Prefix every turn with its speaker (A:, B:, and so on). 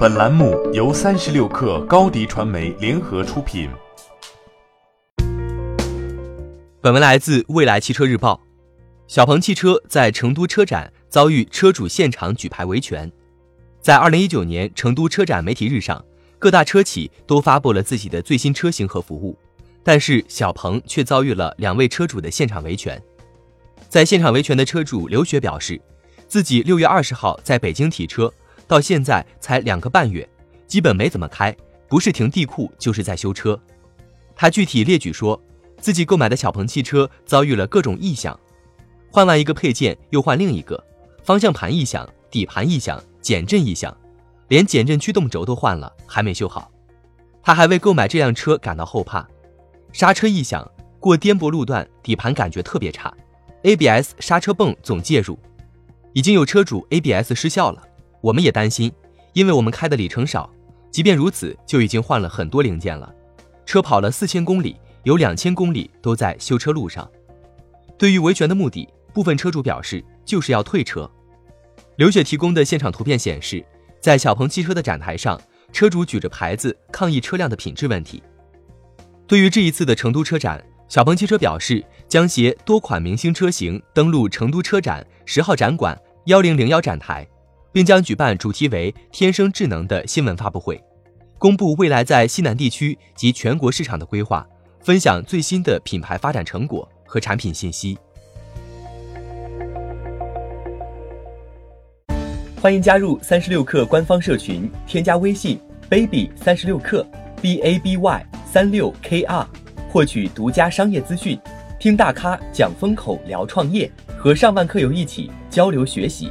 A: 本栏目由三十六氪高低传媒联合出品。
B: 本文来自未来汽车日报。小鹏汽车在成都车展遭遇车主现场举牌维权。在二零一九年成都车展媒体日上，各大车企都发布了自己的最新车型和服务，但是小鹏却遭遇了两位车主的现场维权。在现场维权的车主刘雪表示，自己六月二十号在北京提车。到现在才两个半月，基本没怎么开，不是停地库就是在修车。他具体列举说，自己购买的小鹏汽车遭遇了各种异响，换完一个配件又换另一个，方向盘异响、底盘异响、减震异响，连减震驱动轴都换了，还没修好。他还为购买这辆车感到后怕，刹车异响，过颠簸路段底盘感觉特别差，ABS 刹车泵总介入，已经有车主 ABS 失效了。我们也担心，因为我们开的里程少，即便如此，就已经换了很多零件了。车跑了四千公里，有两千公里都在修车路上。对于维权的目的，部分车主表示就是要退车。刘雪提供的现场图片显示，在小鹏汽车的展台上，车主举着牌子抗议车辆的品质问题。对于这一次的成都车展，小鹏汽车表示将携多款明星车型登陆成都车展十号展馆幺零零幺展台。并将举办主题为“天生智能”的新闻发布会，公布未来在西南地区及全国市场的规划，分享最新的品牌发展成果和产品信息。
C: 欢迎加入三十六氪官方社群，添加微信 baby 三十六氪 b a b y 三六 k r，获取独家商业资讯，听大咖讲风口，聊创业，和上万客友一起交流学习。